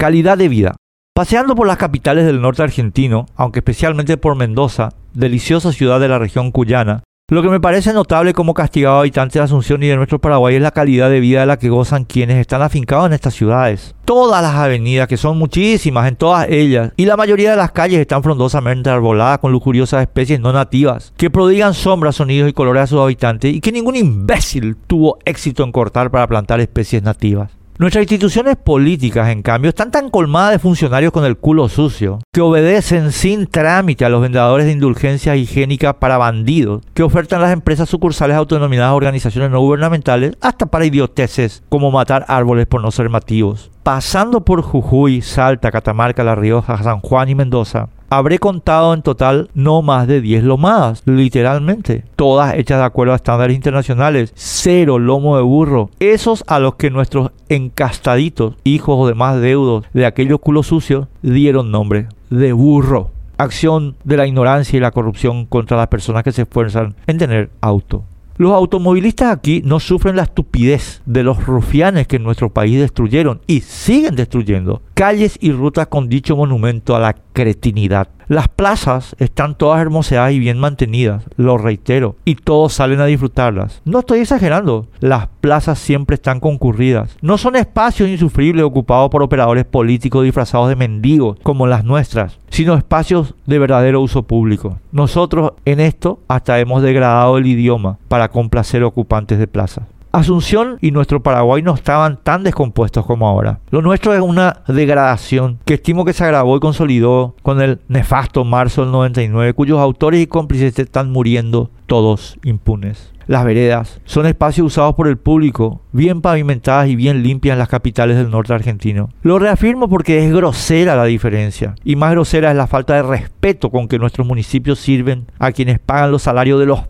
Calidad de vida. Paseando por las capitales del norte argentino, aunque especialmente por Mendoza, deliciosa ciudad de la región cuyana, lo que me parece notable como castigado habitantes de Asunción y de nuestro Paraguay es la calidad de vida de la que gozan quienes están afincados en estas ciudades. Todas las avenidas, que son muchísimas en todas ellas, y la mayoría de las calles están frondosamente arboladas con lujuriosas especies no nativas, que prodigan sombras, sonidos y colores a sus habitantes y que ningún imbécil tuvo éxito en cortar para plantar especies nativas. Nuestras instituciones políticas, en cambio, están tan colmadas de funcionarios con el culo sucio, que obedecen sin trámite a los vendedores de indulgencias higiénicas para bandidos, que ofertan las empresas sucursales autodenominadas organizaciones no gubernamentales, hasta para idioteces como matar árboles por no ser mativos. Pasando por Jujuy, Salta, Catamarca, La Rioja, San Juan y Mendoza, habré contado en total no más de 10 lomadas, literalmente. Todas hechas de acuerdo a estándares internacionales. Cero lomo de burro. Esos a los que nuestros encastaditos, hijos o demás deudos de aquellos culos sucios, dieron nombre de burro. Acción de la ignorancia y la corrupción contra las personas que se esfuerzan en tener auto. Los automovilistas aquí no sufren la estupidez de los rufianes que en nuestro país destruyeron y siguen destruyendo calles y rutas con dicho monumento a la cretinidad. Las plazas están todas hermoseadas y bien mantenidas, lo reitero, y todos salen a disfrutarlas. No estoy exagerando, las plazas siempre están concurridas. No son espacios insufribles ocupados por operadores políticos disfrazados de mendigos como las nuestras, sino espacios de verdadero uso público. Nosotros en esto hasta hemos degradado el idioma para complacer ocupantes de plazas. Asunción y nuestro Paraguay no estaban tan descompuestos como ahora. Lo nuestro es una degradación que estimo que se agravó y consolidó con el nefasto marzo del 99, cuyos autores y cómplices están muriendo todos impunes. Las veredas son espacios usados por el público, bien pavimentadas y bien limpias en las capitales del norte argentino. Lo reafirmo porque es grosera la diferencia, y más grosera es la falta de respeto con que nuestros municipios sirven a quienes pagan los salarios de los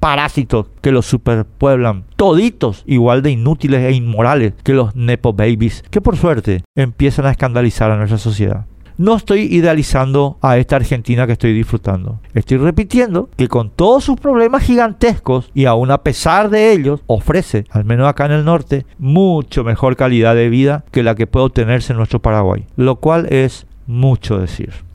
parásitos que los superpueblan, toditos igual de inútiles e inmorales que los Nepo Babies, que por suerte empiezan a escandalizar a nuestra sociedad. No estoy idealizando a esta Argentina que estoy disfrutando. Estoy repitiendo que con todos sus problemas gigantescos y aún a pesar de ellos, ofrece, al menos acá en el norte, mucho mejor calidad de vida que la que puede obtenerse en nuestro Paraguay, lo cual es mucho decir.